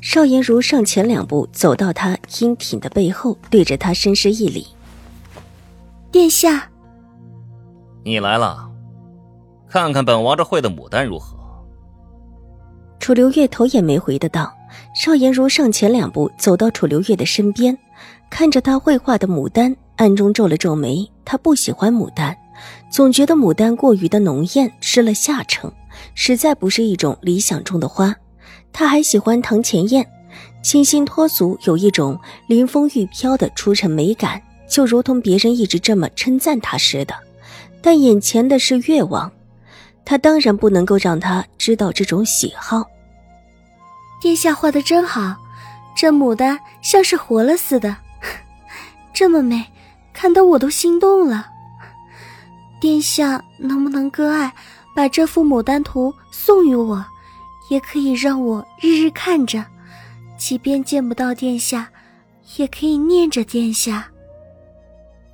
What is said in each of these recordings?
邵颜如上前两步，走到他英挺的背后，对着他深施一礼：“殿下，你来了，看看本王这会的牡丹如何？”楚留月头也没回的道。邵颜如上前两步，走到楚留月的身边，看着他绘画的牡丹，暗中皱了皱眉。他不喜欢牡丹，总觉得牡丹过于的浓艳，失了下乘，实在不是一种理想中的花。他还喜欢堂前燕，清新脱俗，有一种临风欲飘的出尘美感，就如同别人一直这么称赞他似的。但眼前的是越王，他当然不能够让他知道这种喜好。殿下画的真好，这牡丹像是活了似的，这么美，看得我都心动了。殿下能不能割爱，把这幅牡丹图送与我？也可以让我日日看着，即便见不到殿下，也可以念着殿下。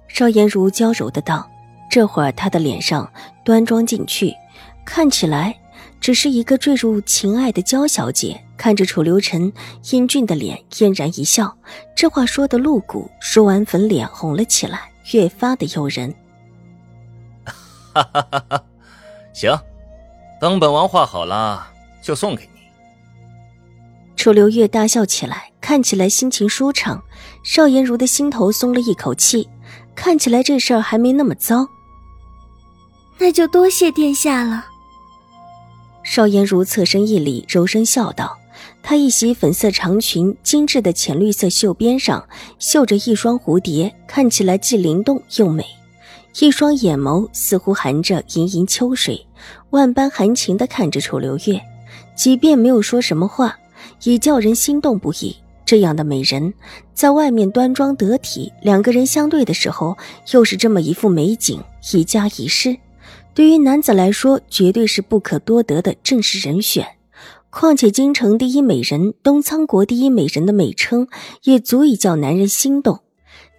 邵颜如娇柔的道，这会儿她的脸上端庄进去，看起来只是一个坠入情爱的娇小姐。看着楚留臣英俊的脸，嫣然一笑，这话说的露骨，说完粉脸红了起来，越发的诱人。哈哈哈哈，行，等本王画好了。就送给你。楚留月大笑起来，看起来心情舒畅。邵颜如的心头松了一口气，看起来这事儿还没那么糟。那就多谢殿下了。邵颜如侧身一礼，柔声笑道：“她一袭粉色长裙，精致的浅绿色袖边上绣着一双蝴蝶，看起来既灵动又美。一双眼眸似乎含着盈盈秋水，万般含情的看着楚留月。”即便没有说什么话，也叫人心动不已。这样的美人，在外面端庄得体，两个人相对的时候，又是这么一副美景，一家一室，对于男子来说，绝对是不可多得的正式人选。况且京城第一美人、东苍国第一美人的美称，也足以叫男人心动。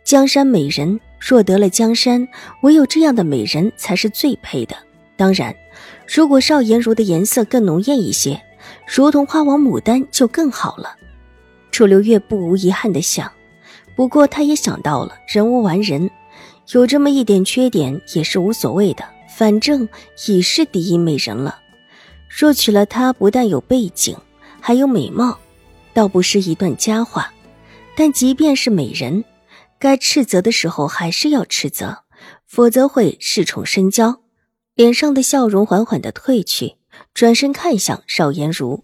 江山美人若得了江山，唯有这样的美人才是最配的。当然。如果邵颜如的颜色更浓艳一些，如同花王牡丹就更好了。楚留月不无遗憾的想，不过他也想到了，人无完人，有这么一点缺点也是无所谓的，反正已是第一美人了。若娶了她，不但有背景，还有美貌，倒不是一段佳话。但即便是美人，该斥责的时候还是要斥责，否则会恃宠生骄。脸上的笑容缓缓的褪去，转身看向邵颜如，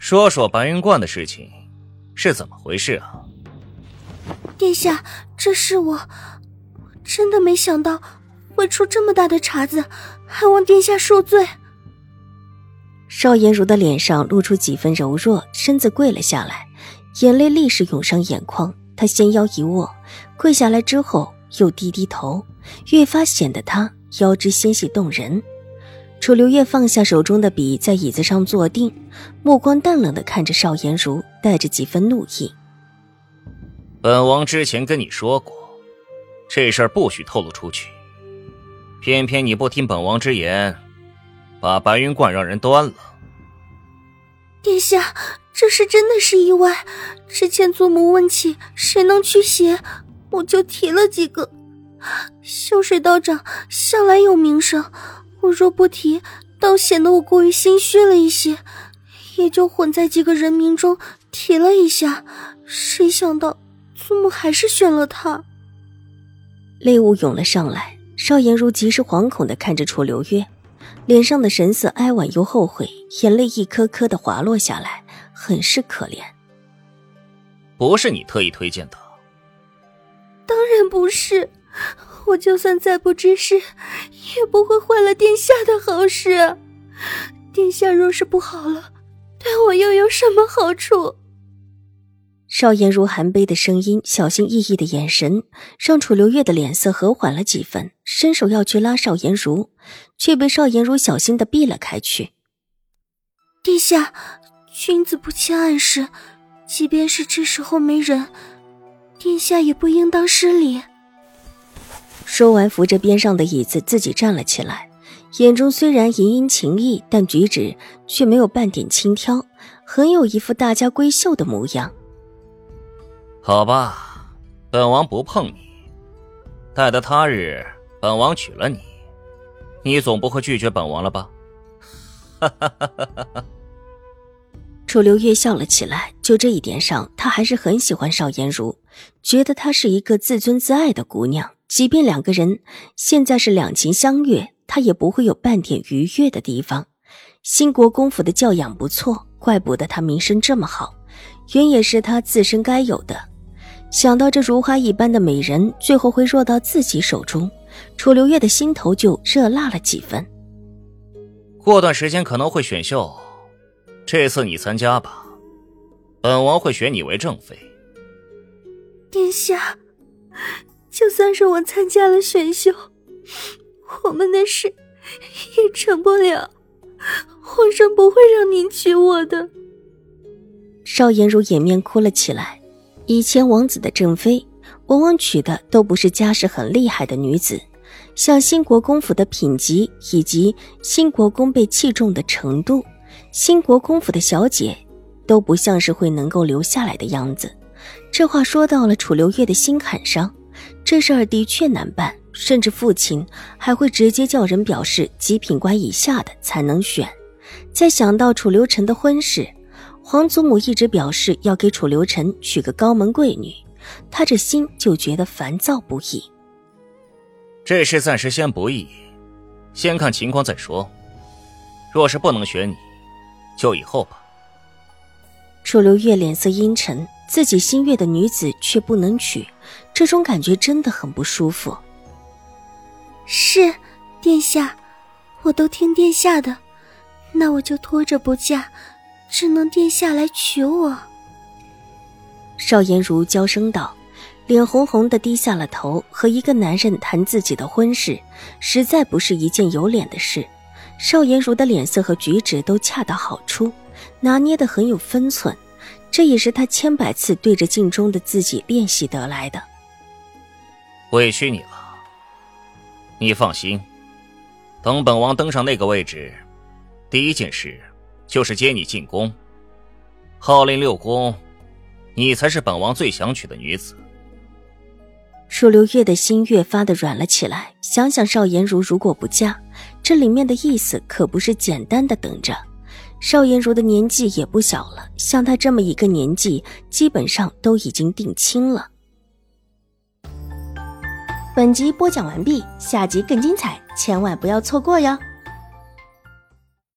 说说白云观的事情是怎么回事啊？殿下，这是我真的没想到会出这么大的茬子，还望殿下恕罪。邵颜如的脸上露出几分柔弱，身子跪了下来，眼泪立时涌上眼眶。她纤腰一握，跪下来之后又低低头，越发显得她。腰肢纤细动人，楚留月放下手中的笔，在椅子上坐定，目光淡冷的看着邵颜如，带着几分怒意。本王之前跟你说过，这事儿不许透露出去，偏偏你不听本王之言，把白云观让人端了。殿下，这事真的是意外。之前祖母问起谁能驱邪，我就提了几个。修水道长向来有名声，我若不提，倒显得我过于心虚了一些，也就混在几个人名中提了一下。谁想到祖母还是选了他。泪雾涌了上来，邵颜如极是惶恐的看着楚留月，脸上的神色哀婉又后悔，眼泪一颗颗的滑落下来，很是可怜。不是你特意推荐的？当然不是。我就算再不知事，也不会坏了殿下的好事。殿下若是不好了，对我又有什么好处？邵颜如含悲的声音，小心翼翼的眼神，让楚留月的脸色和缓了几分，伸手要去拉邵颜如，却被邵颜如小心的避了开去。殿下，君子不欺暗室，即便是这时候没人，殿下也不应当失礼。说完，扶着边上的椅子，自己站了起来，眼中虽然盈盈情意，但举止却没有半点轻佻，很有一副大家闺秀的模样。好吧，本王不碰你。待得他日本王娶了你，你总不会拒绝本王了吧？哈哈哈哈哈！楚留月笑了起来，就这一点上，他还是很喜欢邵颜如，觉得她是一个自尊自爱的姑娘。即便两个人现在是两情相悦，他也不会有半点愉悦的地方。新国公府的教养不错，怪不得他名声这么好，原也是他自身该有的。想到这如花一般的美人最后会落到自己手中，楚留月的心头就热辣了几分。过段时间可能会选秀，这次你参加吧，本王会选你为正妃。殿下，就算是我参加了选秀，我们的事也成不了。皇上不会让您娶我的。邵颜如掩面哭了起来。以前王子的正妃，往往娶的都不是家世很厉害的女子，像新国公府的品级以及新国公被器重的程度，新国公府的小姐都不像是会能够留下来的样子。这话说到了楚留月的心坎上，这事儿的确难办，甚至父亲还会直接叫人表示极品官以下的才能选。再想到楚留臣的婚事。皇祖母一直表示要给楚留臣娶个高门贵女，他这心就觉得烦躁不已。这事暂时先不议，先看情况再说。若是不能选你，就以后吧。楚留月脸色阴沉，自己心悦的女子却不能娶，这种感觉真的很不舒服。是，殿下，我都听殿下的，那我就拖着不嫁。只能殿下来娶我。邵颜如娇声道，脸红红的低下了头。和一个男人谈自己的婚事，实在不是一件有脸的事。邵颜如的脸色和举止都恰到好处，拿捏的很有分寸，这也是他千百次对着镜中的自己练习得来的。委屈你了，你放心，等本王登上那个位置，第一件事。就是接你进宫，号令六宫，你才是本王最想娶的女子。楚留月的心越发的软了起来，想想邵颜如如果不嫁，这里面的意思可不是简单的等着。邵颜如的年纪也不小了，像她这么一个年纪，基本上都已经定亲了。本集播讲完毕，下集更精彩，千万不要错过哟。